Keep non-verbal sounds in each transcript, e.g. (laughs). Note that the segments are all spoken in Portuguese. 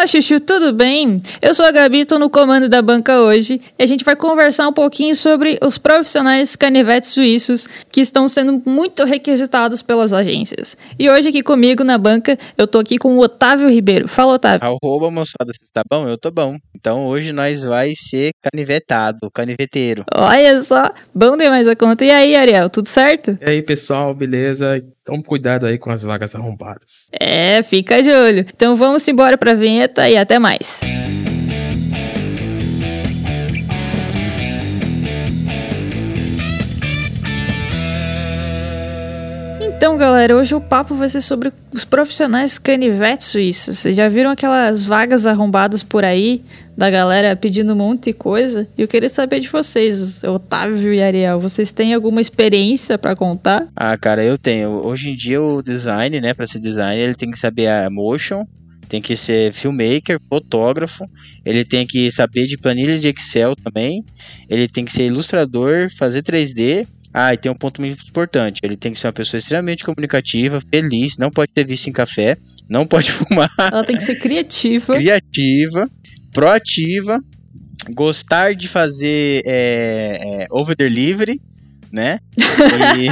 Fala, Chuchu, tudo bem? Eu sou a Gabi, tô no comando da banca hoje e a gente vai conversar um pouquinho sobre os profissionais canivetes suíços que estão sendo muito requisitados pelas agências. E hoje aqui comigo na banca, eu tô aqui com o Otávio Ribeiro. Fala, Otávio. Arroba, moçada, você tá bom? Eu tô bom. Então hoje nós vai ser canivetado, caniveteiro. Olha só, bom demais a conta. E aí, Ariel, tudo certo? E aí, pessoal, beleza? Tome cuidado aí com as vagas arrombadas. É, fica de olho. Então vamos embora pra vinheta e até mais. Então, galera, hoje o papo vai ser sobre os profissionais canivetes suíços. Vocês já viram aquelas vagas arrombadas por aí, da galera pedindo um monte de coisa? E eu queria saber de vocês, Otávio e Ariel, vocês têm alguma experiência para contar? Ah, cara, eu tenho. Hoje em dia o design, né, para ser designer, ele tem que saber a motion, tem que ser filmmaker, fotógrafo, ele tem que saber de planilha de Excel também, ele tem que ser ilustrador, fazer 3D ah, e tem um ponto muito importante. Ele tem que ser uma pessoa extremamente comunicativa, feliz, não pode ter vício em café, não pode (laughs) fumar. Ela tem que ser criativa. criativa, proativa, gostar de fazer é, é, over delivery, né? E...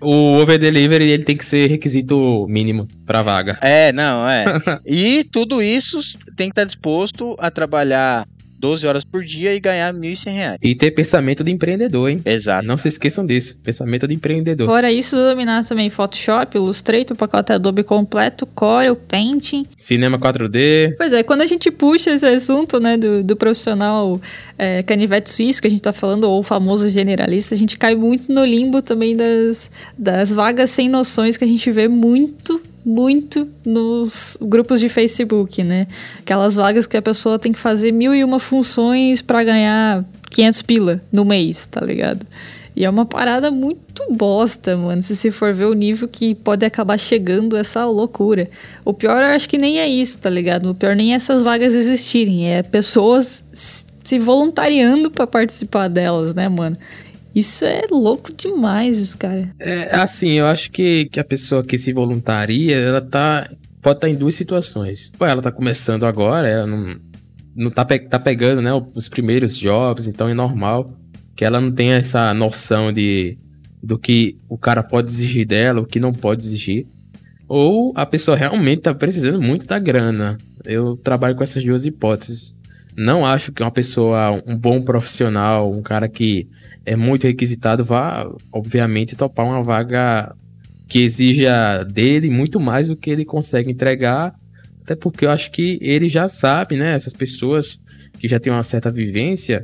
(laughs) o over delivery ele tem que ser requisito mínimo para vaga. É, não, é. e tudo isso tem que estar disposto a trabalhar 12 horas por dia e ganhar 1.100 reais. E ter pensamento de empreendedor, hein? Exato. Não se esqueçam disso. Pensamento de empreendedor. Fora isso, dominar também Photoshop, Illustrator, pacote Adobe completo, Corel, Painting. Cinema 4D. Pois é, quando a gente puxa esse assunto, né, do, do profissional é, canivete suíço que a gente tá falando, ou o famoso generalista, a gente cai muito no limbo também das, das vagas sem noções que a gente vê muito muito nos grupos de Facebook, né? Aquelas vagas que a pessoa tem que fazer mil e uma funções para ganhar 500 pila no mês, tá ligado? E é uma parada muito bosta, mano. Se você for ver o nível que pode acabar chegando essa loucura. O pior, eu acho que nem é isso, tá ligado? O pior nem é essas vagas existirem. É pessoas se voluntariando para participar delas, né, mano? Isso é louco demais, cara. É, assim, eu acho que, que a pessoa que se voluntaria, ela tá. Pode estar tá em duas situações. Pô, ela tá começando agora, ela não, não tá, pe tá pegando, né, os primeiros jobs, então é normal que ela não tenha essa noção de do que o cara pode exigir dela, o que não pode exigir. Ou a pessoa realmente tá precisando muito da grana. Eu trabalho com essas duas hipóteses. Não acho que uma pessoa, um bom profissional, um cara que é muito requisitado, vá, obviamente, topar uma vaga que exija dele muito mais do que ele consegue entregar. Até porque eu acho que ele já sabe, né? Essas pessoas que já têm uma certa vivência,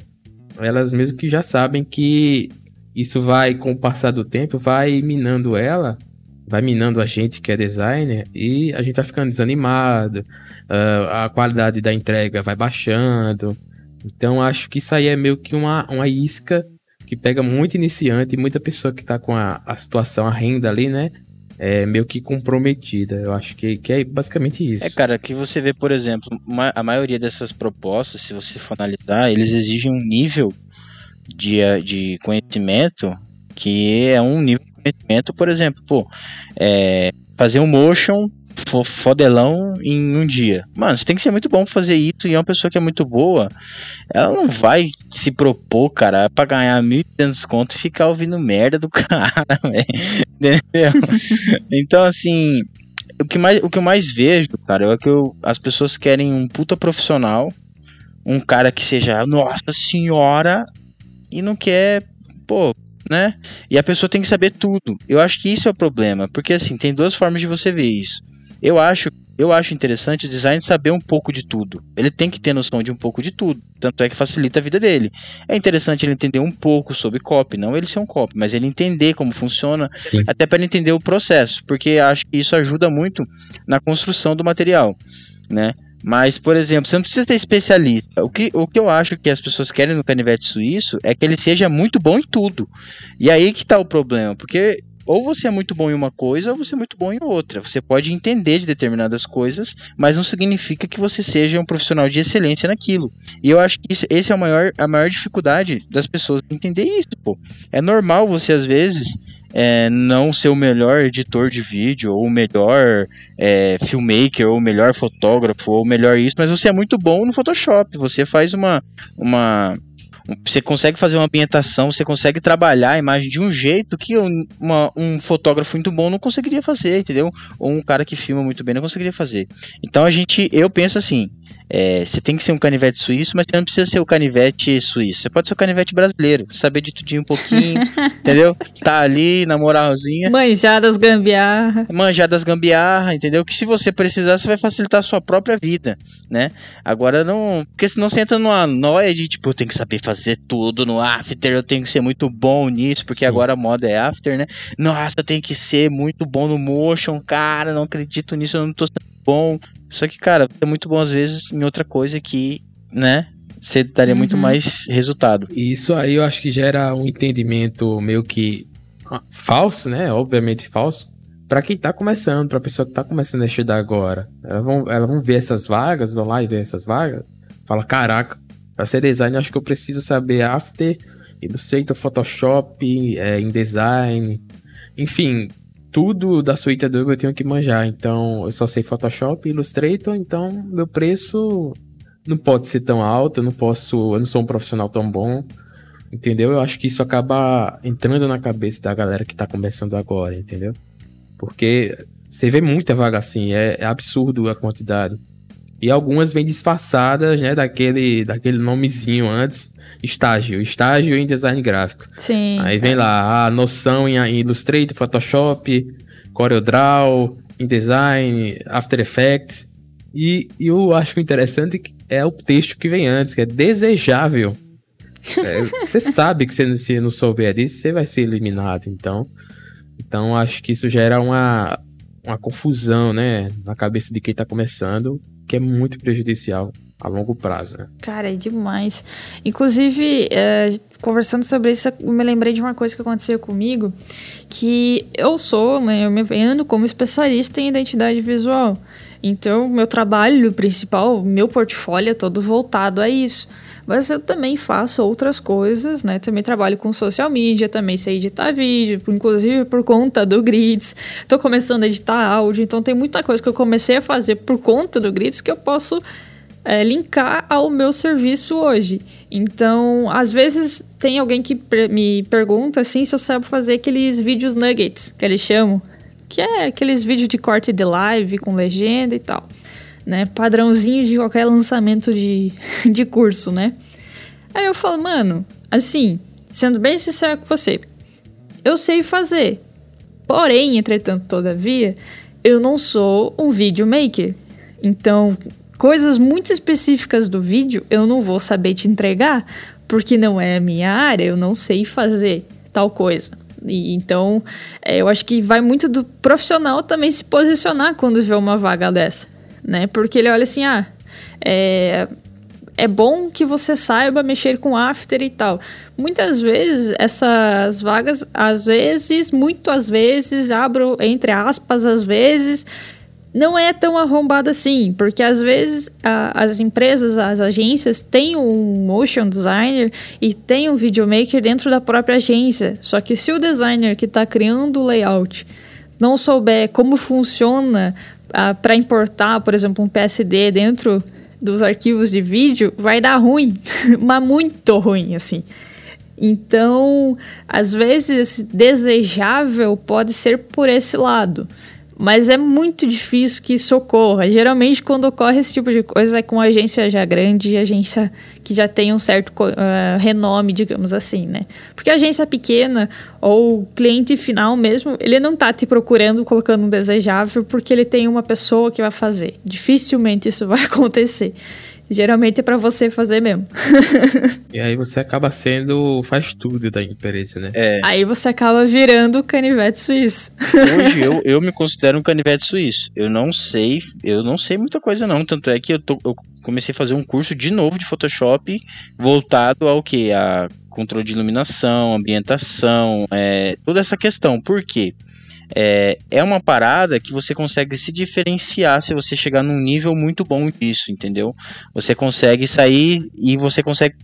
elas mesmo que já sabem que isso vai, com o passar do tempo, vai minando ela, vai minando a gente que é designer, e a gente vai ficando desanimado, uh, a qualidade da entrega vai baixando. Então acho que isso aí é meio que uma, uma isca que pega muito iniciante e muita pessoa que tá com a, a situação, a renda ali, né? É meio que comprometida. Eu acho que, que é basicamente isso. É, cara, que você vê, por exemplo, uma, a maioria dessas propostas, se você for analisar, eles exigem um nível de, de conhecimento que é um nível de conhecimento, por exemplo, pô, é, fazer um motion fodelão em um dia. Mano, você tem que ser muito bom pra fazer isso e é uma pessoa que é muito boa, ela não vai se propor, cara, pra ganhar 1.200 conto e ficar ouvindo merda do (laughs) cara, velho. Entendeu? então, assim, o que, mais, o que eu mais vejo, cara, é que eu, as pessoas querem um puta profissional, um cara que seja, nossa senhora, e não quer, pô, né? E a pessoa tem que saber tudo. Eu acho que isso é o problema, porque assim, tem duas formas de você ver isso. Eu acho, eu acho interessante o design saber um pouco de tudo. Ele tem que ter noção de um pouco de tudo. Tanto é que facilita a vida dele. É interessante ele entender um pouco sobre copy, não ele ser um copy, mas ele entender como funciona, Sim. até para ele entender o processo, porque acho que isso ajuda muito na construção do material, né? Mas, por exemplo, você não precisa ser especialista. O que, o que eu acho que as pessoas querem no canivete suíço é que ele seja muito bom em tudo. E aí que tá o problema, porque ou você é muito bom em uma coisa ou você é muito bom em outra. Você pode entender de determinadas coisas, mas não significa que você seja um profissional de excelência naquilo. E eu acho que isso, esse é a maior, a maior dificuldade das pessoas entender isso, pô. É normal você, às vezes, é, não ser o melhor editor de vídeo, ou o melhor é, filmmaker, ou o melhor fotógrafo, ou o melhor isso, mas você é muito bom no Photoshop. Você faz uma. uma você consegue fazer uma ambientação, você consegue trabalhar a imagem de um jeito que um, uma, um fotógrafo muito bom não conseguiria fazer, entendeu? Ou um cara que filma muito bem não conseguiria fazer. Então a gente, eu penso assim, é, você tem que ser um canivete suíço, mas você não precisa ser o canivete suíço. Você pode ser o canivete brasileiro, saber de tudinho um pouquinho, (laughs) entendeu? Tá ali na moralzinha. Manjadas gambiarra. Manjadas gambiarra, entendeu? Que se você precisar, você vai facilitar a sua própria vida, né? Agora não. Porque senão você entra numa noia de tipo, eu tenho que saber fazer tudo no After, eu tenho que ser muito bom nisso, porque Sim. agora a moda é After, né? Nossa, eu tenho que ser muito bom no Motion, cara, não acredito nisso, eu não tô bom. Só que, cara, é muito bom às vezes em outra coisa que, né? Você daria uhum. muito mais resultado. Isso aí eu acho que gera um entendimento meio que ah, falso, né? Obviamente falso. Para quem tá começando, pra pessoa que tá começando a estudar agora. Elas vão, elas vão ver essas vagas, vão lá e ver essas vagas. Fala, caraca, pra ser design, acho que eu preciso saber After, Illustrator, Photoshop, é, InDesign. Enfim, tudo da suíte Adobe eu tenho que manjar. Então, eu só sei Photoshop e Illustrator, então meu preço não pode ser tão alto, eu não posso, eu não sou um profissional tão bom. Entendeu? Eu acho que isso acaba entrando na cabeça da galera que tá começando agora, entendeu? Porque você vê muita vaga assim, é, é absurdo a quantidade. E algumas vêm disfarçadas, né, daquele, daquele nomezinho antes, estágio, estágio em design gráfico. Sim. Aí vem é. lá a noção em Illustrator, Photoshop, CorelDRAW, InDesign, After Effects. E, e eu acho interessante é o texto que vem antes, que é desejável. É, você (laughs) sabe que se você não souber disso, você vai ser eliminado, então. Então acho que isso gera uma, uma confusão, né, na cabeça de quem tá começando que é muito prejudicial a longo prazo, né? Cara, é demais. Inclusive, é, conversando sobre isso, eu me lembrei de uma coisa que aconteceu comigo, que eu sou, né, eu me vendo como especialista em identidade visual. Então, meu trabalho principal, meu portfólio é todo voltado a isso. Mas eu também faço outras coisas, né? Também trabalho com social media, também sei editar vídeo, inclusive por conta do Grids. Tô começando a editar áudio, então tem muita coisa que eu comecei a fazer por conta do Grids que eu posso é, linkar ao meu serviço hoje. Então, às vezes tem alguém que me pergunta assim se eu sabe fazer aqueles vídeos nuggets, que eles chamam, que é aqueles vídeos de corte de live com legenda e tal né? Padrãozinho de qualquer lançamento de, (laughs) de curso, né? Aí eu falo, mano, assim, sendo bem sincero com você, eu sei fazer. Porém, entretanto, todavia, eu não sou um videomaker. Então, coisas muito específicas do vídeo eu não vou saber te entregar, porque não é a minha área, eu não sei fazer tal coisa. E, então, é, eu acho que vai muito do profissional também se posicionar quando vê uma vaga dessa né? Porque ele olha assim, ah, é, é bom que você saiba mexer com After e tal. Muitas vezes essas vagas, às vezes, muito às vezes, abro entre aspas, às vezes, não é tão arrombada assim, porque às vezes a, as empresas, as agências têm um motion designer e tem um videomaker dentro da própria agência. Só que se o designer que está criando o layout não souber como funciona para importar, por exemplo, um PSD dentro dos arquivos de vídeo, vai dar ruim, (laughs) mas muito ruim, assim. Então, às vezes, desejável pode ser por esse lado. Mas é muito difícil que isso ocorra. Geralmente, quando ocorre esse tipo de coisa, é com agência já grande, agência que já tem um certo uh, renome, digamos assim, né? Porque agência pequena ou cliente final mesmo, ele não tá te procurando colocando um desejável porque ele tem uma pessoa que vai fazer. Dificilmente isso vai (laughs) acontecer. Geralmente é para você fazer mesmo. (laughs) e aí você acaba sendo faz tudo da empresa, né? É. Aí você acaba virando canivete suíço. Hoje eu, (laughs) eu me considero um canivete suíço. Eu não sei, eu não sei muita coisa não, tanto é que eu, tô, eu comecei a fazer um curso de novo de Photoshop voltado ao que a controle de iluminação, ambientação, é, toda essa questão. Por quê? É, é uma parada que você consegue se diferenciar se você chegar num nível muito bom disso, entendeu? Você consegue sair e você consegue,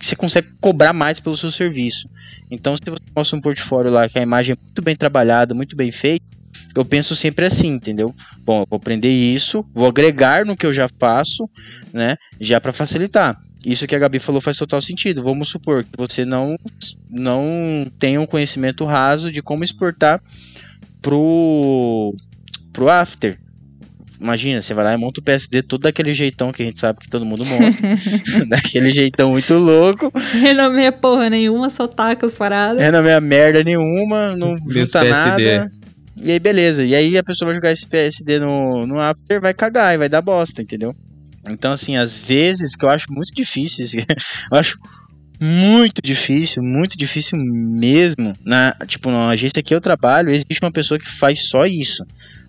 você consegue cobrar mais pelo seu serviço. Então, se você mostra um portfólio lá que a imagem é muito bem trabalhada, muito bem feita, eu penso sempre assim, entendeu? Bom, eu vou aprender isso, vou agregar no que eu já faço, né? Já para facilitar. Isso que a Gabi falou faz total sentido. Vamos supor que você não, não tenha um conhecimento raso de como exportar pro, pro After. Imagina, você vai lá e monta o PSD todo daquele jeitão que a gente sabe que todo mundo monta. (laughs) (laughs) daquele jeitão muito louco. Renomeia porra nenhuma, só taca as paradas. Renomeia merda nenhuma, não junta nada. E aí, beleza. E aí a pessoa vai jogar esse PSD no, no After, vai cagar e vai dar bosta, entendeu? Então, assim, às vezes, que eu acho muito difícil, (laughs) eu acho muito difícil, muito difícil mesmo. Na, tipo, na agência que eu trabalho, existe uma pessoa que faz só isso,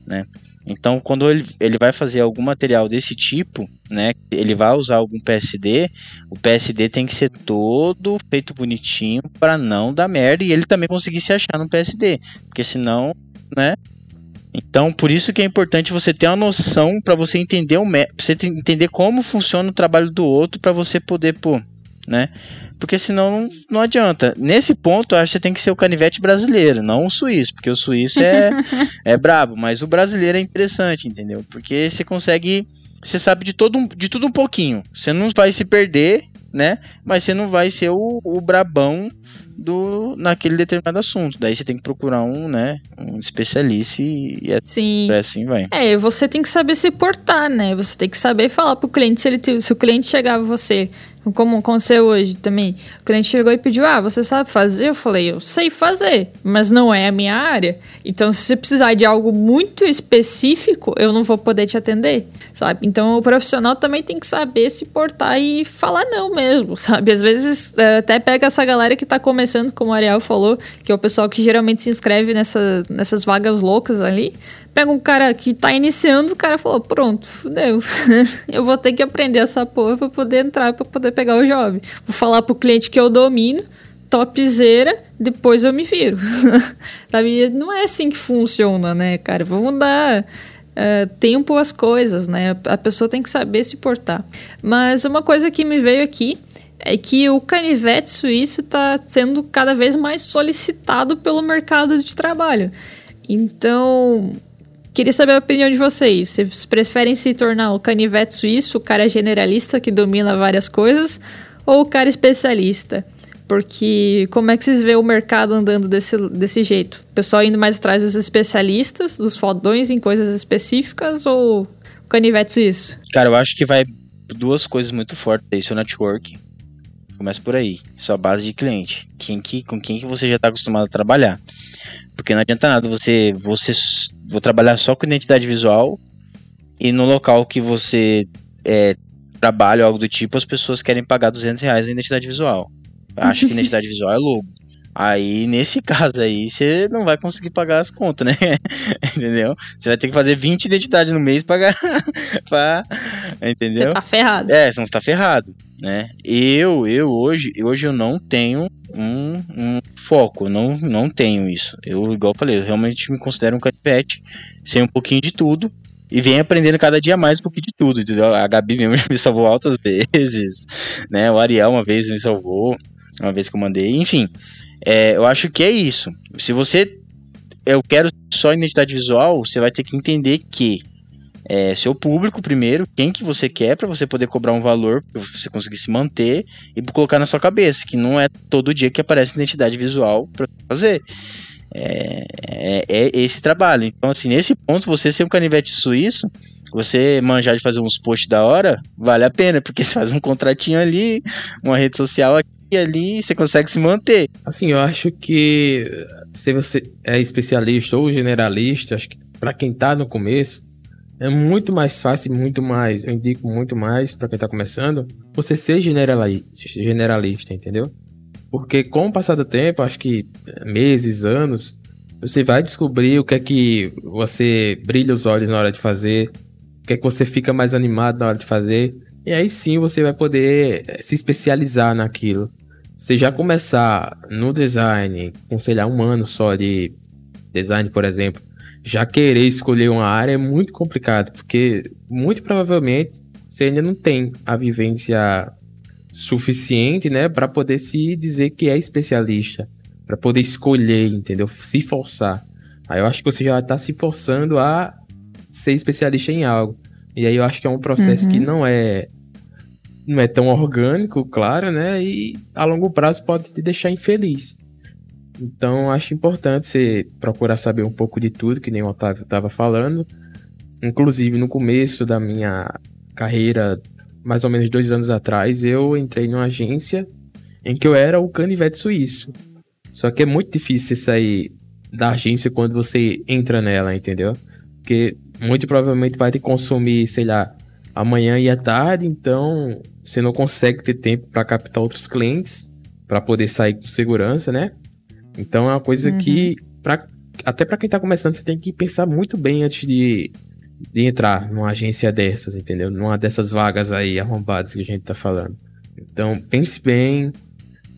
né? Então, quando ele, ele vai fazer algum material desse tipo, né, ele vai usar algum PSD, o PSD tem que ser todo feito bonitinho para não dar merda e ele também conseguir se achar no PSD, porque senão, né? Então, por isso que é importante você ter uma noção para você entender o você entender como funciona o trabalho do outro para você poder, pô, né? Porque senão não, não adianta. Nesse ponto, eu acho que você tem que ser o canivete brasileiro, não o suíço, porque o suíço é, (laughs) é brabo, mas o brasileiro é interessante, entendeu? Porque você consegue. Você sabe de, todo, de tudo um pouquinho. Você não vai se perder, né? Mas você não vai ser o, o brabão do naquele determinado assunto. Daí você tem que procurar um, né, um especialista e, é, Sim. é assim vai. É, você tem que saber se portar, né? Você tem que saber falar pro cliente se ele se o cliente chegar a você como aconteceu hoje também. O cliente chegou e pediu: Ah, você sabe fazer? Eu falei: Eu sei fazer, mas não é a minha área. Então, se você precisar de algo muito específico, eu não vou poder te atender, sabe? Então, o profissional também tem que saber se portar e falar não mesmo, sabe? Às vezes, é, até pega essa galera que tá começando, como o Ariel falou, que é o pessoal que geralmente se inscreve nessa, nessas vagas loucas ali. Pega um cara que tá iniciando, o cara falou: Pronto, fudeu. (laughs) eu vou ter que aprender essa porra pra poder entrar, pra poder pegar o job. Vou falar pro cliente que eu domino, topzera, depois eu me viro. (laughs) Não é assim que funciona, né, cara? Vamos dar. Uh, tempo às coisas, né? A pessoa tem que saber se portar. Mas uma coisa que me veio aqui é que o canivete suíço está sendo cada vez mais solicitado pelo mercado de trabalho. Então, Queria saber a opinião de vocês. Vocês preferem se tornar o canivete suíço, o cara generalista que domina várias coisas, ou o cara especialista? Porque como é que vocês vê o mercado andando desse, desse jeito? O pessoal indo mais atrás dos especialistas, dos fodões em coisas específicas, ou o canivete suíço? Cara, eu acho que vai duas coisas muito fortes aí, seu network. Começa por aí, sua base de cliente. Quem que, com quem que você já está acostumado a trabalhar. Porque não adianta nada você, você vou trabalhar só com identidade visual e no local que você é, trabalha ou algo do tipo, as pessoas querem pagar 200 reais na identidade visual. Acho que identidade (laughs) visual é lobo. Aí, nesse caso aí, você não vai conseguir pagar as contas, né? (laughs) entendeu? Você vai ter que fazer 20 identidades no mês pagar. (laughs) pra... Entendeu? Você tá ferrado. É, senão você tá ferrado, né? Eu, eu hoje, hoje eu não tenho um, um foco, não, não tenho isso. Eu, igual falei, eu realmente me considero um canivete, sei um pouquinho de tudo, e vem aprendendo cada dia mais um pouquinho de tudo, entendeu? A Gabi mesmo (laughs) me salvou altas vezes, né? O Ariel uma vez me salvou, uma vez que eu mandei, enfim. É, eu acho que é isso. Se você. Eu quero só identidade visual, você vai ter que entender que é, seu público primeiro, quem que você quer para você poder cobrar um valor para você conseguir se manter e colocar na sua cabeça que não é todo dia que aparece identidade visual para fazer. É, é, é, esse trabalho. Então, assim, nesse ponto, você ser um canivete suíço, você manjar de fazer uns posts da hora, vale a pena, porque (laughs) você faz um contratinho ali, uma rede social aqui e ali você consegue se manter. Assim, eu acho que se você é especialista ou generalista, acho que para quem tá no começo, é muito mais fácil, muito mais, eu indico muito mais para quem tá começando, você ser generalista, generalista, entendeu? Porque com o passar do tempo, acho que meses, anos, você vai descobrir o que é que você brilha os olhos na hora de fazer, o que é que você fica mais animado na hora de fazer. E aí sim você vai poder se especializar naquilo você já começar no design com, sei lá, um ano só de design, por exemplo, já querer escolher uma área é muito complicado, porque muito provavelmente você ainda não tem a vivência suficiente, né, para poder se dizer que é especialista, para poder escolher, entendeu? Se forçar. Aí eu acho que você já está se forçando a ser especialista em algo. E aí eu acho que é um processo uhum. que não é não é tão orgânico, claro, né? E a longo prazo pode te deixar infeliz. Então acho importante você procurar saber um pouco de tudo, que nem o Otávio estava falando. Inclusive no começo da minha carreira, mais ou menos dois anos atrás, eu entrei numa agência em que eu era o canivete suíço. Só que é muito difícil sair da agência quando você entra nela, entendeu? Porque muito provavelmente vai te consumir, sei lá, amanhã e à tarde, então você não consegue ter tempo para captar outros clientes, para poder sair com segurança, né? Então é uma coisa uhum. que, pra, até para quem tá começando, você tem que pensar muito bem antes de, de entrar numa agência dessas, entendeu? Numa dessas vagas aí arrombadas que a gente tá falando. Então pense bem,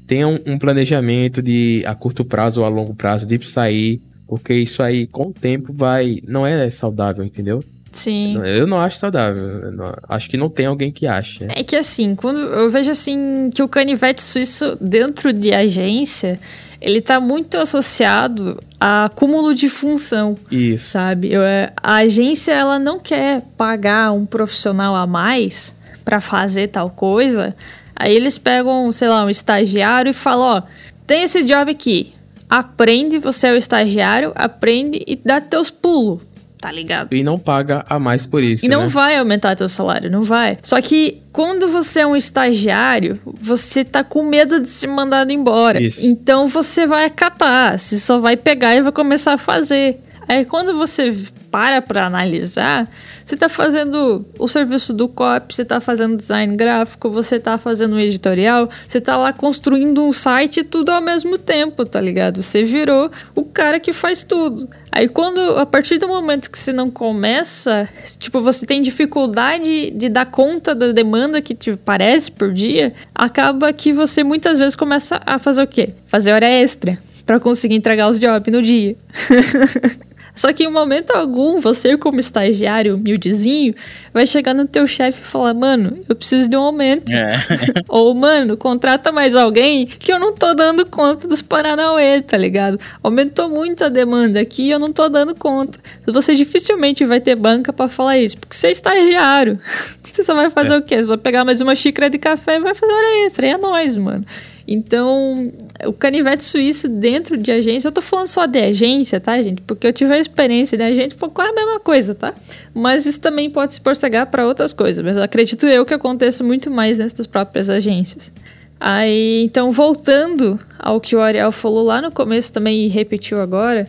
tenha um, um planejamento de a curto prazo ou a longo prazo de sair porque isso aí, com o tempo, vai. Não é saudável, entendeu? Sim. Eu não acho saudável. Não, acho que não tem alguém que ache. É que assim, quando eu vejo assim que o canivete suíço dentro de agência, ele tá muito associado a acúmulo de função. Isso. Sabe? Eu, é, a agência ela não quer pagar um profissional a mais para fazer tal coisa. Aí eles pegam, sei lá, um estagiário e falam, ó, tem esse job aqui aprende, você é o estagiário, aprende e dá teus pulos. Tá ligado? E não paga a mais por isso. E não né? vai aumentar teu salário, não vai. Só que quando você é um estagiário, você tá com medo de ser mandado embora. Isso. Então você vai acatar, você só vai pegar e vai começar a fazer. Aí quando você para para analisar, você está fazendo o serviço do COP, você está fazendo design gráfico, você está fazendo um editorial, você está lá construindo um site tudo ao mesmo tempo, tá ligado? Você virou o cara que faz tudo. Aí quando, a partir do momento que você não começa, tipo, você tem dificuldade de dar conta da demanda que te parece por dia, acaba que você muitas vezes começa a fazer o quê? Fazer hora extra para conseguir entregar os jobs no dia. (laughs) Só que em momento algum, você como estagiário humildezinho, vai chegar no teu chefe e falar, mano, eu preciso de um aumento. É. (laughs) Ou, mano, contrata mais alguém que eu não tô dando conta dos Paranauê, tá ligado? Aumentou muito a demanda aqui e eu não tô dando conta. Você dificilmente vai ter banca para falar isso, porque você é estagiário. (laughs) Você só vai fazer é. o quê? Você vai pegar mais uma xícara de café e vai fazer hora extra. E é nóis, mano. Então, o canivete suíço dentro de agência, eu tô falando só de agência, tá, gente? Porque eu tive a experiência de agência, foi quase a mesma coisa, tá? Mas isso também pode se propagar para outras coisas, mas acredito eu que acontece muito mais dentro das próprias agências. Aí, então, voltando ao que o Ariel falou lá no começo também e repetiu agora,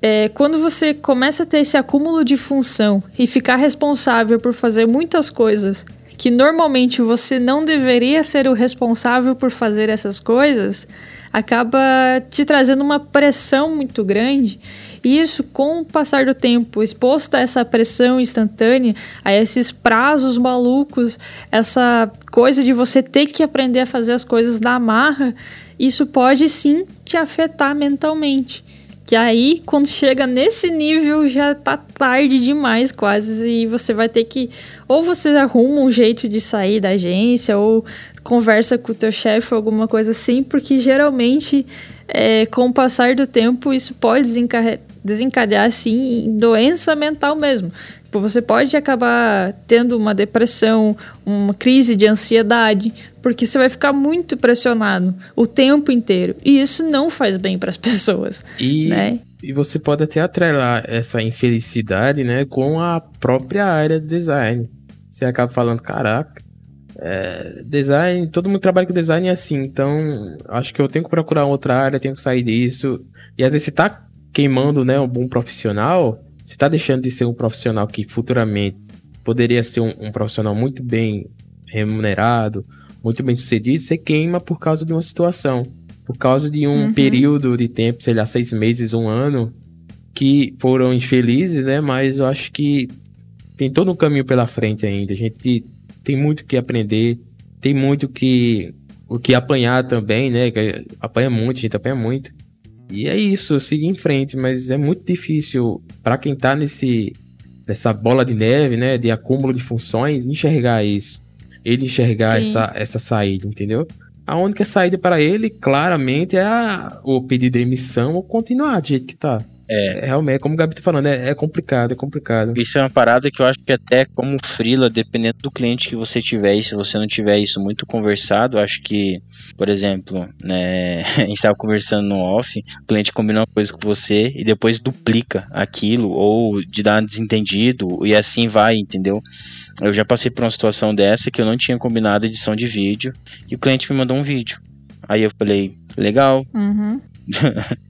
é, quando você começa a ter esse acúmulo de função e ficar responsável por fazer muitas coisas que normalmente você não deveria ser o responsável por fazer essas coisas, acaba te trazendo uma pressão muito grande. E isso, com o passar do tempo, exposto a essa pressão instantânea, a esses prazos malucos, essa coisa de você ter que aprender a fazer as coisas da marra, isso pode sim te afetar mentalmente. Que aí, quando chega nesse nível, já tá tarde demais quase. E você vai ter que. Ou você arruma um jeito de sair da agência, ou conversa com o teu chefe alguma coisa assim, porque geralmente, é, com o passar do tempo, isso pode desencadear, assim, em doença mental mesmo. Tipo, você pode acabar tendo uma depressão, uma crise de ansiedade, porque você vai ficar muito pressionado o tempo inteiro. E isso não faz bem para as (laughs) pessoas. E, né? e você pode até atrelar essa infelicidade né, com a própria área de design. Você acaba falando, caraca, é, design, todo mundo trabalha com design assim, então acho que eu tenho que procurar outra área, tenho que sair disso. E aí você tá queimando né, um bom profissional, você tá deixando de ser um profissional que futuramente poderia ser um, um profissional muito bem remunerado, muito bem sucedido, você queima por causa de uma situação. Por causa de um uhum. período de tempo, sei lá, seis meses, um ano, que foram infelizes, né? Mas eu acho que tem todo um caminho pela frente ainda. A gente tem muito que aprender, tem muito que o que apanhar também, né? Apanha muito, a gente apanha muito. E é isso, seguir em frente, mas é muito difícil para quem tá nesse nessa bola de neve, né, de acúmulo de funções, enxergar isso. Ele enxergar essa, essa saída, entendeu? A única saída para ele, claramente, é a, o pedir demissão ou continuar do jeito que tá. É. é. Realmente, como o Gabi tá falando, é, é, complicado, é complicado. Isso é uma parada que eu acho que até como frila, dependendo do cliente que você tiver, e se você não tiver isso muito conversado, acho que, por exemplo, né, (laughs) a gente tava conversando no off, o cliente combina uma coisa com você e depois duplica aquilo, ou de dar um desentendido, e assim vai, entendeu? Eu já passei por uma situação dessa que eu não tinha combinado edição de vídeo, e o cliente me mandou um vídeo. Aí eu falei, legal. Uhum.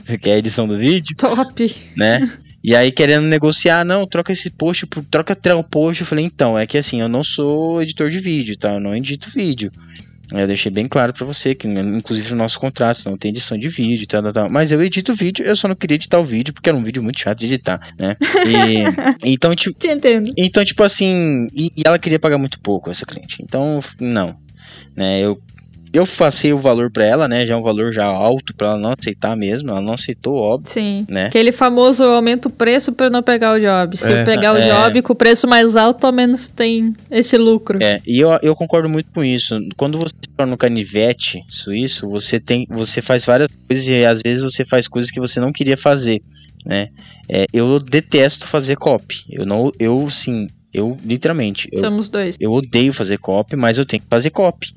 Você (laughs) quer a edição do vídeo? Top! Né? E aí querendo negociar, não, troca esse post, troca o post. Eu falei, então, é que assim, eu não sou editor de vídeo, tá? Eu não edito vídeo. Eu deixei bem claro para você que, né, inclusive, no nosso contrato não tem edição de vídeo tal, tal. Mas eu edito vídeo, eu só não queria editar o vídeo porque era um vídeo muito chato de editar, né? E, (laughs) então, tipo. Te entendo. Então, tipo assim. E, e, ela queria pagar muito pouco, essa cliente. Então, não. Né? Eu eu passei o valor para ela, né? Já é um valor já alto para ela não aceitar mesmo. Ela não aceitou, óbvio. Sim. Né? Aquele famoso aumenta o preço para não pegar o job. Se é, eu pegar o é. job com o preço mais alto, ao menos tem esse lucro. É, e eu, eu concordo muito com isso. Quando você se torna um canivete suíço, você tem, você faz várias coisas e às vezes você faz coisas que você não queria fazer, né? É, eu detesto fazer copy. Eu não, eu sim, eu literalmente. Eu, Somos dois. Eu odeio fazer copy, mas eu tenho que fazer copy.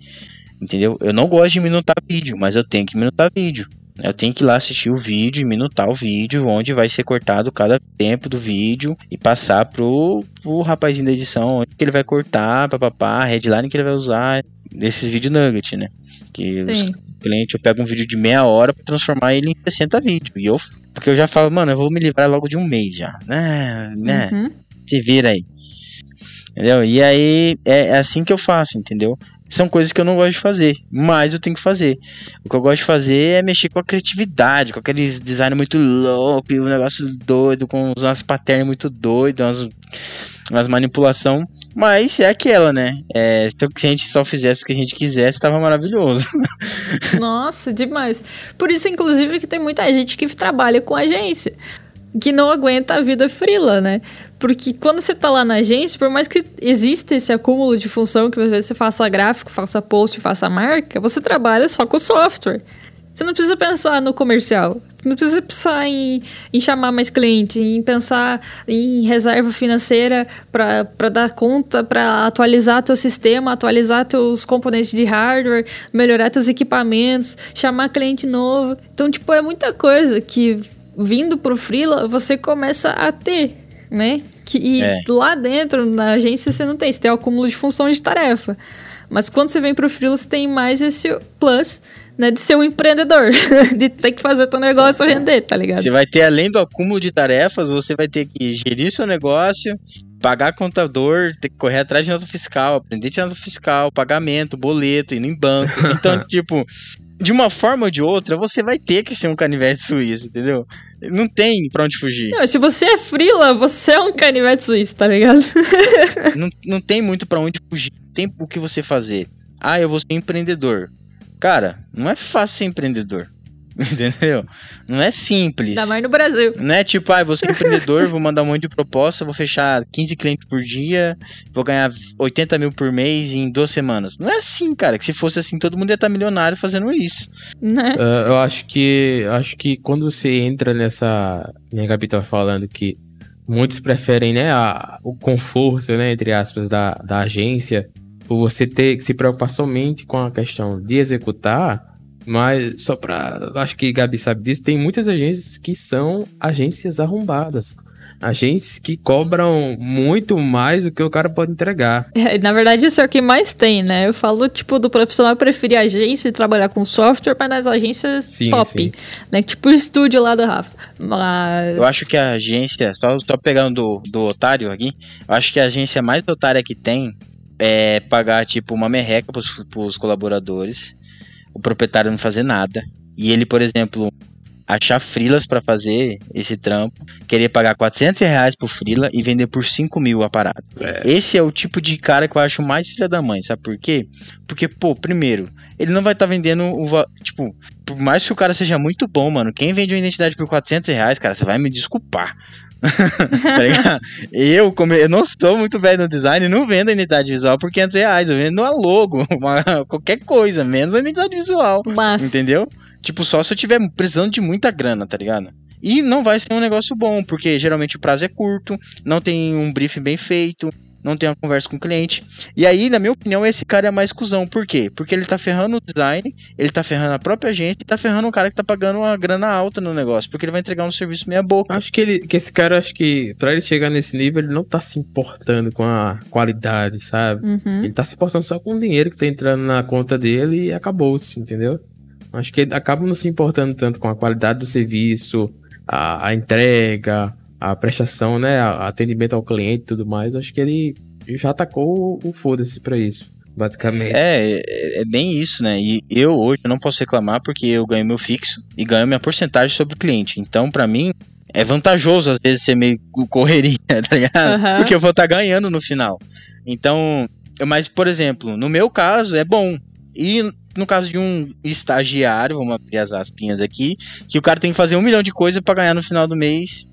Entendeu? Eu não gosto de minutar vídeo, mas eu tenho que minutar vídeo. Eu tenho que ir lá assistir o vídeo e minutar o vídeo, onde vai ser cortado cada tempo do vídeo e passar pro, pro rapazinho da edição, onde que ele vai cortar, papapá, a headline que ele vai usar, desses vídeos nugget, né? Que Sim. os clientes, eu pego um vídeo de meia hora para transformar ele em 60 vídeos. E eu, porque eu já falo, mano, eu vou me livrar logo de um mês já, né? né? Uhum. Se vira aí. Entendeu? E aí é, é assim que eu faço, entendeu? São coisas que eu não gosto de fazer, mas eu tenho que fazer. O que eu gosto de fazer é mexer com a criatividade, com aqueles design muito louco, um negócio doido, com umas patterns muito doidas, umas, umas. Mas é aquela, né? É, se a gente só fizesse o que a gente quisesse, tava maravilhoso. (laughs) Nossa, demais. Por isso, inclusive, que tem muita gente que trabalha com agência que não aguenta a vida frila, né? Porque quando você tá lá na agência, por mais que exista esse acúmulo de função, que você faça gráfico, faça post, faça marca, você trabalha só com software. Você não precisa pensar no comercial. Você não precisa pensar em, em chamar mais cliente, em pensar em reserva financeira para dar conta, para atualizar teu sistema, atualizar teus componentes de hardware, melhorar teus equipamentos, chamar cliente novo. Então, tipo, é muita coisa que vindo pro freela, você começa a ter, né? Que, e é. lá dentro, na agência, você não tem, você tem o acúmulo de função de tarefa. Mas quando você vem pro freela, você tem mais esse plus, né, de ser um empreendedor, (laughs) de ter que fazer teu negócio render, tá ligado? Você vai ter, além do acúmulo de tarefas, você vai ter que gerir seu negócio, pagar contador, ter que correr atrás de nota fiscal, aprender de nota fiscal, pagamento, boleto, ir em banco. (laughs) Então, tipo, de uma forma ou de outra, você vai ter que ser um canivete suíço, entendeu? Não tem pra onde fugir. Não, se você é frila, você é um canivete suíço, tá ligado? (laughs) não, não tem muito pra onde fugir. Tem o que você fazer. Ah, eu vou ser empreendedor. Cara, não é fácil ser empreendedor. (laughs) Entendeu? Não é simples. Ainda mais no Brasil. Não é tipo, ah, vou ser empreendedor, vou mandar um monte de proposta, vou fechar 15 clientes por dia, vou ganhar 80 mil por mês em duas semanas. Não é assim, cara. Que se fosse assim, todo mundo ia estar milionário fazendo isso. Né? Uh, eu acho que acho que quando você entra nessa. Minha Gabi tá falando que muitos preferem, né, a, o conforto, né, entre aspas, da, da agência, por você ter que se preocupar somente com a questão de executar mas só pra. Acho que Gabi sabe disso. Tem muitas agências que são agências arrombadas. Agências que cobram muito mais do que o cara pode entregar. É, na verdade, isso é o que mais tem, né? Eu falo, tipo, do profissional preferir agência e trabalhar com software, mas nas agências sim, top. Sim. Né? Tipo o estúdio lá do Rafa. Mas. Eu acho que a agência, só, só pegando do, do otário aqui, eu acho que a agência mais otária que tem é pagar, tipo, uma merreca pros, pros colaboradores o proprietário não fazer nada. E ele, por exemplo, achar frilas para fazer esse trampo, querer pagar 400 reais por frila e vender por 5 mil a parada. É. Esse é o tipo de cara que eu acho mais filha da mãe, sabe por quê? Porque, pô, primeiro, ele não vai estar tá vendendo o. Tipo, por mais que o cara seja muito bom, mano, quem vende uma identidade por 400 reais, cara, você vai me desculpar. (laughs) tá ligado? Eu, como eu não estou muito bem no design, não vendo a identidade visual por 500 reais. Eu vendo a logo, (laughs) uma, qualquer coisa, menos a identidade visual. Mas... Entendeu? Tipo, só se eu tiver precisando de muita grana, tá ligado? E não vai ser um negócio bom, porque geralmente o prazo é curto, não tem um briefing bem feito, não tem uma conversa com o cliente. E aí, na minha opinião, esse cara é mais cuzão. Por quê? Porque ele tá ferrando o design, ele tá ferrando a própria agência e tá ferrando o cara que tá pagando uma grana alta no negócio, porque ele vai entregar um serviço meia boca. Acho que ele, que esse cara, acho que pra ele chegar nesse nível, ele não tá se importando com a qualidade, sabe? Uhum. Ele tá se importando só com o dinheiro que tá entrando na conta dele e acabou-se, entendeu? Acho que ele acaba não se importando tanto com a qualidade do serviço, a, a entrega, a prestação, né, atendimento ao cliente e tudo mais, acho que ele já atacou o, o foda-se pra isso, basicamente. É, é, é, bem isso, né? E eu hoje não posso reclamar porque eu ganho meu fixo e ganho minha porcentagem sobre o cliente. Então, para mim, é vantajoso às vezes ser meio correria, (laughs) tá ligado? Uhum. Porque eu vou estar tá ganhando no final. Então, mas, por exemplo, no meu caso, é bom. E no caso de um estagiário, vamos abrir as aspinhas aqui, que o cara tem que fazer um milhão de coisas para ganhar no final do mês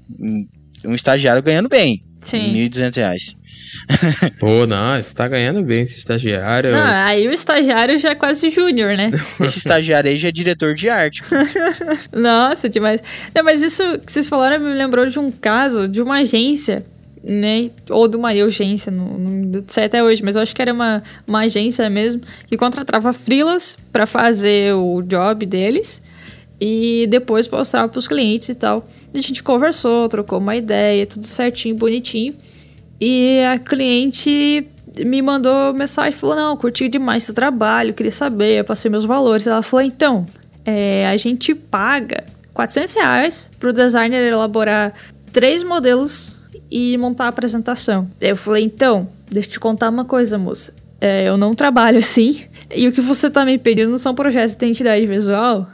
um estagiário ganhando bem. Sim. R$ 1.200. (laughs) Pô, não, você tá ganhando bem esse estagiário. Não, aí o estagiário já é quase júnior, né? (laughs) esse estagiário aí já é diretor de arte. (laughs) Nossa, demais. Não, mas isso que vocês falaram me lembrou de um caso de uma agência, né? Ou de uma agência, não, não sei até hoje, mas eu acho que era uma, uma agência mesmo, que contratava frilas para fazer o job deles e depois mostrava pros clientes e tal. A gente conversou, trocou uma ideia, tudo certinho, bonitinho. E a cliente me mandou mensagem, falou, não, curti demais seu trabalho, queria saber, eu passei meus valores. Ela falou, então, é, a gente paga 400 reais pro designer elaborar três modelos e montar a apresentação. Eu falei, então, deixa eu te contar uma coisa, moça. É, eu não trabalho assim, e o que você tá me pedindo são projetos de identidade visual,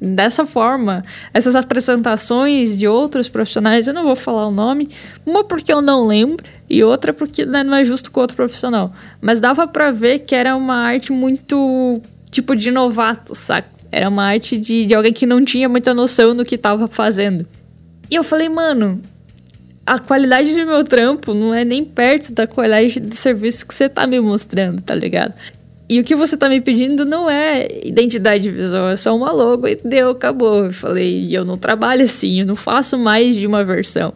dessa forma, essas apresentações de outros profissionais, eu não vou falar o nome, uma porque eu não lembro e outra porque né, não é justo com outro profissional. Mas dava para ver que era uma arte muito tipo de novato, saca? Era uma arte de, de alguém que não tinha muita noção do que tava fazendo. E eu falei, mano, a qualidade do meu trampo não é nem perto da qualidade do serviço que você tá me mostrando, tá ligado? E o que você tá me pedindo não é identidade visual, é só uma logo e deu, acabou. Eu falei, eu não trabalho assim, eu não faço mais de uma versão.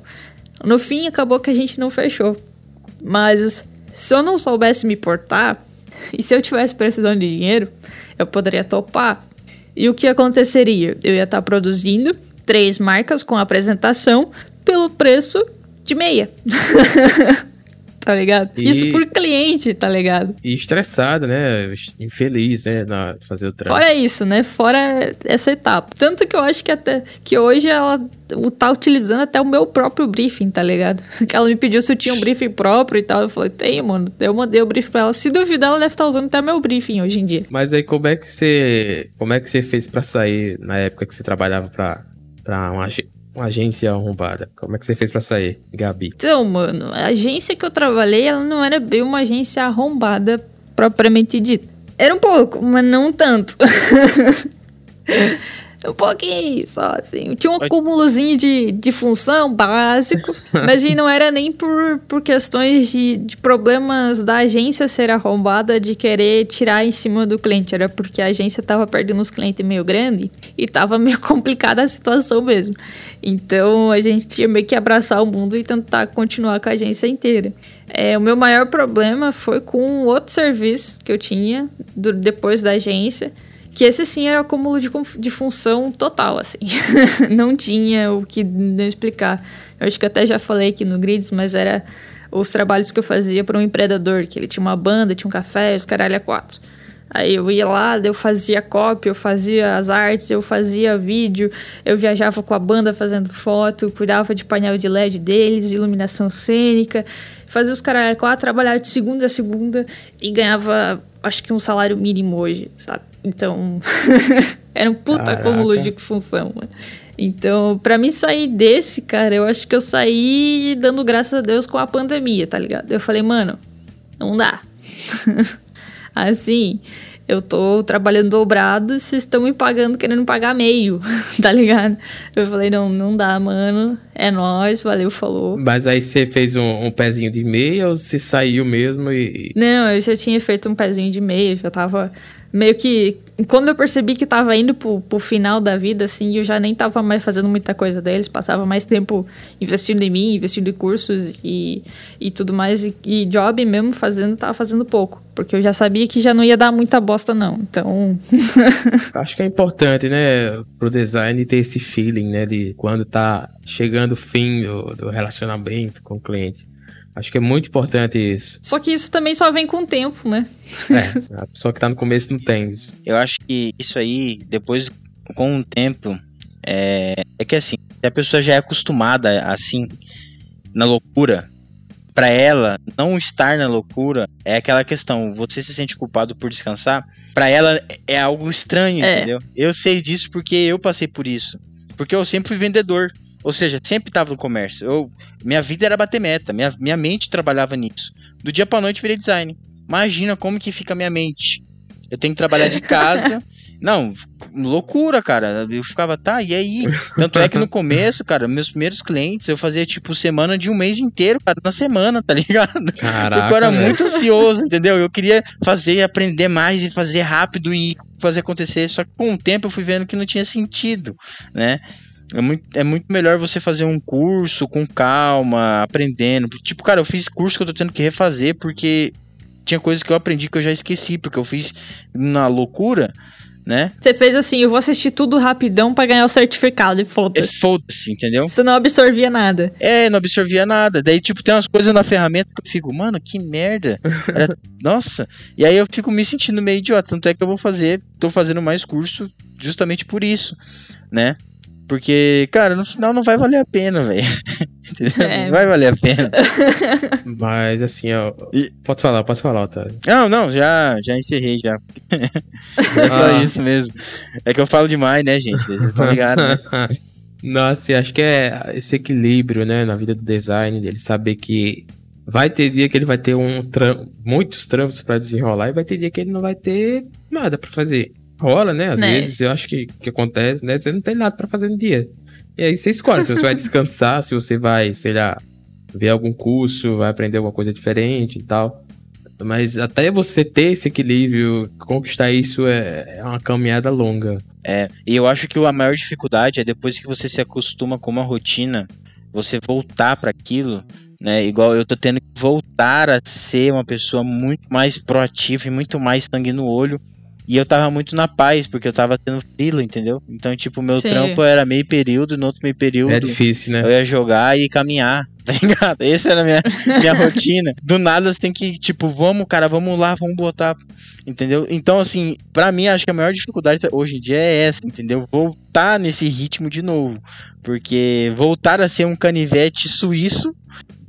No fim, acabou que a gente não fechou. Mas se eu não soubesse me portar, e se eu tivesse precisando de dinheiro, eu poderia topar. E o que aconteceria? Eu ia estar tá produzindo três marcas com apresentação pelo preço de meia. (laughs) tá ligado? E... Isso por cliente, tá ligado? E estressada, né? Infeliz, né? Na fazer o trampo. Fora isso, né? Fora essa etapa. Tanto que eu acho que até que hoje ela tá utilizando até o meu próprio briefing, tá ligado? (laughs) Que ela me pediu se eu tinha um briefing próprio e tal. Eu falei, tem, mano. Eu mandei o briefing pra ela. Se duvidar, ela deve estar tá usando até meu briefing hoje em dia. Mas aí como é que você. Como é que você fez pra sair na época que você trabalhava pra, pra uma, uma agência arrombada. Como é que você fez para sair, Gabi? Então, mano, a agência que eu trabalhei, ela não era bem uma agência arrombada propriamente dita. Era um pouco, mas não tanto. (laughs) Um pouquinho só, assim. Tinha um acúmulozinho de, de função básico, mas não era nem por, por questões de, de problemas da agência ser arrombada, de querer tirar em cima do cliente. Era porque a agência tava perdendo uns clientes meio grande e tava (laughs) meio complicada a situação mesmo. Então a gente tinha meio que abraçar o mundo e tentar continuar com a agência inteira. É, o meu maior problema foi com outro serviço que eu tinha do, depois da agência que esse sim era acúmulo de, de função total, assim. (laughs) não tinha o que explicar. Eu acho que até já falei aqui no Grids, mas era os trabalhos que eu fazia para um empreendedor, que ele tinha uma banda, tinha um café, os caralho a quatro. Aí eu ia lá, eu fazia cópia, eu fazia as artes, eu fazia vídeo, eu viajava com a banda fazendo foto, cuidava de painel de LED deles, de iluminação cênica, fazia os caras quatro, trabalhava de segunda a segunda e ganhava, acho que um salário mínimo hoje, sabe? Então, (laughs) era um puta acúmulo de função. Então, para mim sair desse, cara, eu acho que eu saí dando graças a Deus com a pandemia, tá ligado? Eu falei, mano, não dá. (laughs) assim, eu tô trabalhando dobrado, vocês estão me pagando querendo pagar meio, (laughs) tá ligado? Eu falei, não, não dá, mano. É nóis, valeu, falou. Mas aí você fez um, um pezinho de meia ou você saiu mesmo e. Não, eu já tinha feito um pezinho de meia, já tava meio que. Quando eu percebi que tava indo pro, pro final da vida, assim, eu já nem tava mais fazendo muita coisa deles, passava mais tempo investindo em mim, investindo em cursos e, e tudo mais. E, e job mesmo fazendo, tava fazendo pouco. Porque eu já sabia que já não ia dar muita bosta, não. Então. (laughs) Acho que é importante, né, pro design ter esse feeling, né, de quando tá chegando o fim do, do relacionamento com o cliente. Acho que é muito importante isso. Só que isso também só vem com o tempo, né? É, a pessoa que tá no começo não tem isso. Eu acho que isso aí, depois, com o tempo, é, é que assim, se a pessoa já é acostumada assim, na loucura, para ela não estar na loucura é aquela questão, você se sente culpado por descansar, para ela é algo estranho, é. entendeu? Eu sei disso porque eu passei por isso. Porque eu sempre fui vendedor. Ou seja, sempre estava no comércio. Eu, minha vida era bater meta, minha, minha mente trabalhava nisso. Do dia para noite virei design. Imagina como que fica a minha mente. Eu tenho que trabalhar de casa. (laughs) Não, loucura, cara. Eu ficava, tá, e aí? Tanto é que no começo, cara, meus primeiros clientes, eu fazia, tipo, semana de um mês inteiro, cara, na semana, tá ligado? Caraca, Porque eu era muito ansioso, entendeu? Eu queria fazer, aprender mais e fazer rápido e fazer acontecer. Só que com o tempo eu fui vendo que não tinha sentido, né? É muito, é muito melhor você fazer um curso com calma, aprendendo. Tipo, cara, eu fiz curso que eu tô tendo que refazer porque tinha coisas que eu aprendi que eu já esqueci, porque eu fiz na loucura, né? Você fez assim, eu vou assistir tudo rapidão para ganhar o certificado e foda-se. É, foda-se, entendeu? Você não absorvia nada. É, não absorvia nada. Daí, tipo, tem umas coisas na ferramenta que eu fico, mano, que merda. (laughs) Nossa. E aí eu fico me sentindo meio idiota. Tanto é que eu vou fazer, tô fazendo mais curso justamente por isso, né? Porque, cara, no final não vai valer a pena, velho. (laughs) É. Não vai valer a pena. (laughs) Mas assim, ó. E... Pode falar, pode falar, Otávio. Não, não, já, já encerrei já. (laughs) é só ah. isso mesmo. É que eu falo demais, né, gente? Vocês estão ligados, né? Nossa, acho que é esse equilíbrio, né, na vida do design, ele saber que vai ter dia que ele vai ter um tram... muitos trampos para desenrolar e vai ter dia que ele não vai ter nada para fazer. Rola, né? Às né? vezes eu acho que, que acontece, né? Você não tem nada para fazer no dia. E aí você escolhe se você vai descansar, se você vai, sei lá, ver algum curso, vai aprender alguma coisa diferente e tal. Mas até você ter esse equilíbrio, conquistar isso é, é uma caminhada longa. É, e eu acho que a maior dificuldade é depois que você se acostuma com uma rotina, você voltar para aquilo, né? Igual eu tô tendo que voltar a ser uma pessoa muito mais proativa e muito mais sangue no olho e eu tava muito na paz, porque eu tava tendo frila, entendeu? Então, tipo, meu Sim. trampo era meio período, no outro meio período. É difícil, né? Eu ia jogar e caminhar, (laughs) tá ligado? Essa era a minha, minha (laughs) rotina. Do nada você tem que, tipo, vamos, cara, vamos lá, vamos botar. Entendeu? Então, assim, para mim, acho que a maior dificuldade hoje em dia é essa, entendeu? Voltar nesse ritmo de novo. Porque voltar a ser um canivete suíço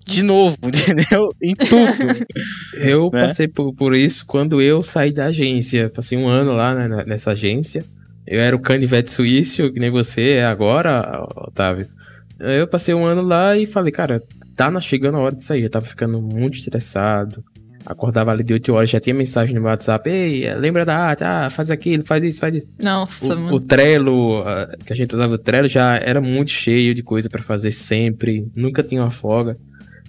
de novo, (laughs) entendeu? Em tudo. (laughs) eu né? passei por, por isso quando eu saí da agência. Passei um ano lá né, nessa agência. Eu era o canivete suíço, que nem você é agora, Otávio. Eu passei um ano lá e falei, cara, tá chegando a hora de sair. Eu tava ficando muito estressado. Acordava ali de 8 horas, já tinha mensagem no meu WhatsApp. Ei, lembra da arte? Ah, faz aquilo, faz isso, faz isso. Nossa, o, mano. O Trello, ah, que a gente usava o Trello, já era muito cheio de coisa para fazer sempre. Nunca tinha uma folga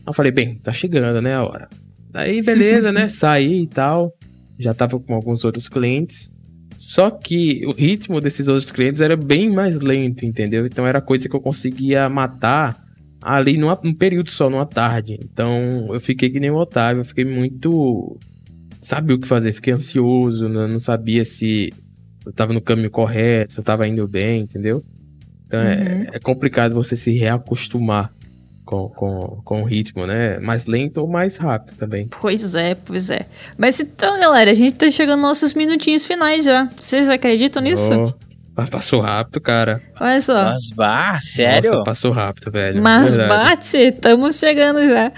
eu falei, bem, tá chegando, né, a hora. Aí, beleza, né, (laughs) saí e tal. Já tava com alguns outros clientes. Só que o ritmo desses outros clientes era bem mais lento, entendeu? Então era coisa que eu conseguia matar ali numa, num período só, numa tarde. Então eu fiquei que nem o Otávio, eu fiquei muito. Sabia o que fazer, fiquei ansioso, não, não sabia se eu tava no caminho correto, se eu tava indo bem, entendeu? Então é, uhum. é, é complicado você se reacostumar com, com, com o ritmo, né? Mais lento ou mais rápido também. Pois é, pois é. Mas então, galera, a gente tá chegando nos nossos minutinhos finais já. Vocês acreditam nisso? Oh, passou rápido, cara. Olha só. Mas bah, sério? Nossa, passou rápido, velho. Mas Verdade. bate, estamos chegando já.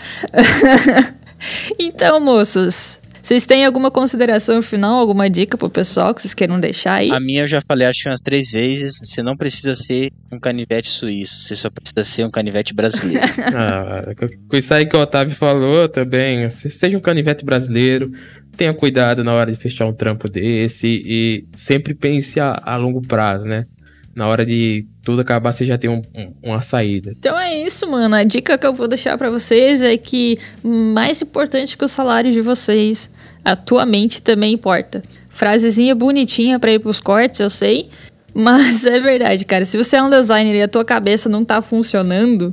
(laughs) então, moços, Vocês têm alguma consideração final, alguma dica pro pessoal que vocês queiram deixar aí? A minha eu já falei acho que umas três vezes. Você não precisa ser um canivete suíço, você só precisa ser um canivete brasileiro. (laughs) ah, com isso aí que o Otávio falou também, seja um canivete brasileiro, tenha cuidado na hora de fechar um trampo desse e sempre pense a, a longo prazo, né? Na hora de tudo acabar, você já tem um, um, uma saída. Então é isso, mano. A dica que eu vou deixar para vocês é que mais importante que o salário de vocês, a tua mente também importa. Frasezinha bonitinha para ir pros cortes, eu sei. Mas (laughs) é verdade, cara. Se você é um designer e a tua cabeça não tá funcionando,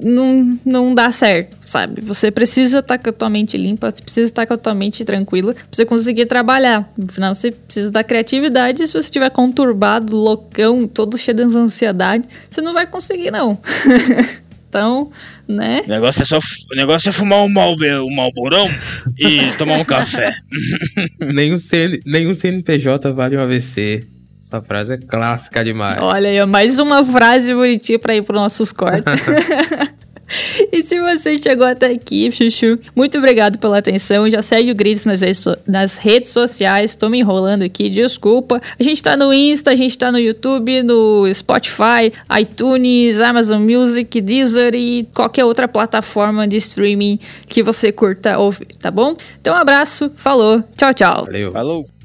não, não dá certo, sabe? Você precisa estar tá com a tua mente limpa, você precisa estar tá com a tua mente tranquila pra você conseguir trabalhar. No final, você precisa da criatividade. Se você estiver conturbado, loucão, todo cheio de ansiedade, você não vai conseguir, não. (laughs) então, né? O negócio é só o negócio é fumar um, mal, um malborão e tomar um café. (laughs) nenhum, CN, nenhum CNPJ vale um AVC. Essa frase é clássica demais. Olha aí, mais uma frase bonitinha para ir para nossos cortes. (laughs) (laughs) E se você chegou até aqui, Chuchu, muito obrigado pela atenção. Já segue o Gris nas redes, so nas redes sociais. Tô me enrolando aqui, desculpa. A gente tá no Insta, a gente tá no YouTube, no Spotify, iTunes, Amazon Music, Deezer e qualquer outra plataforma de streaming que você curta ouvir, tá bom? Então um abraço, falou, tchau, tchau. Valeu. Falou.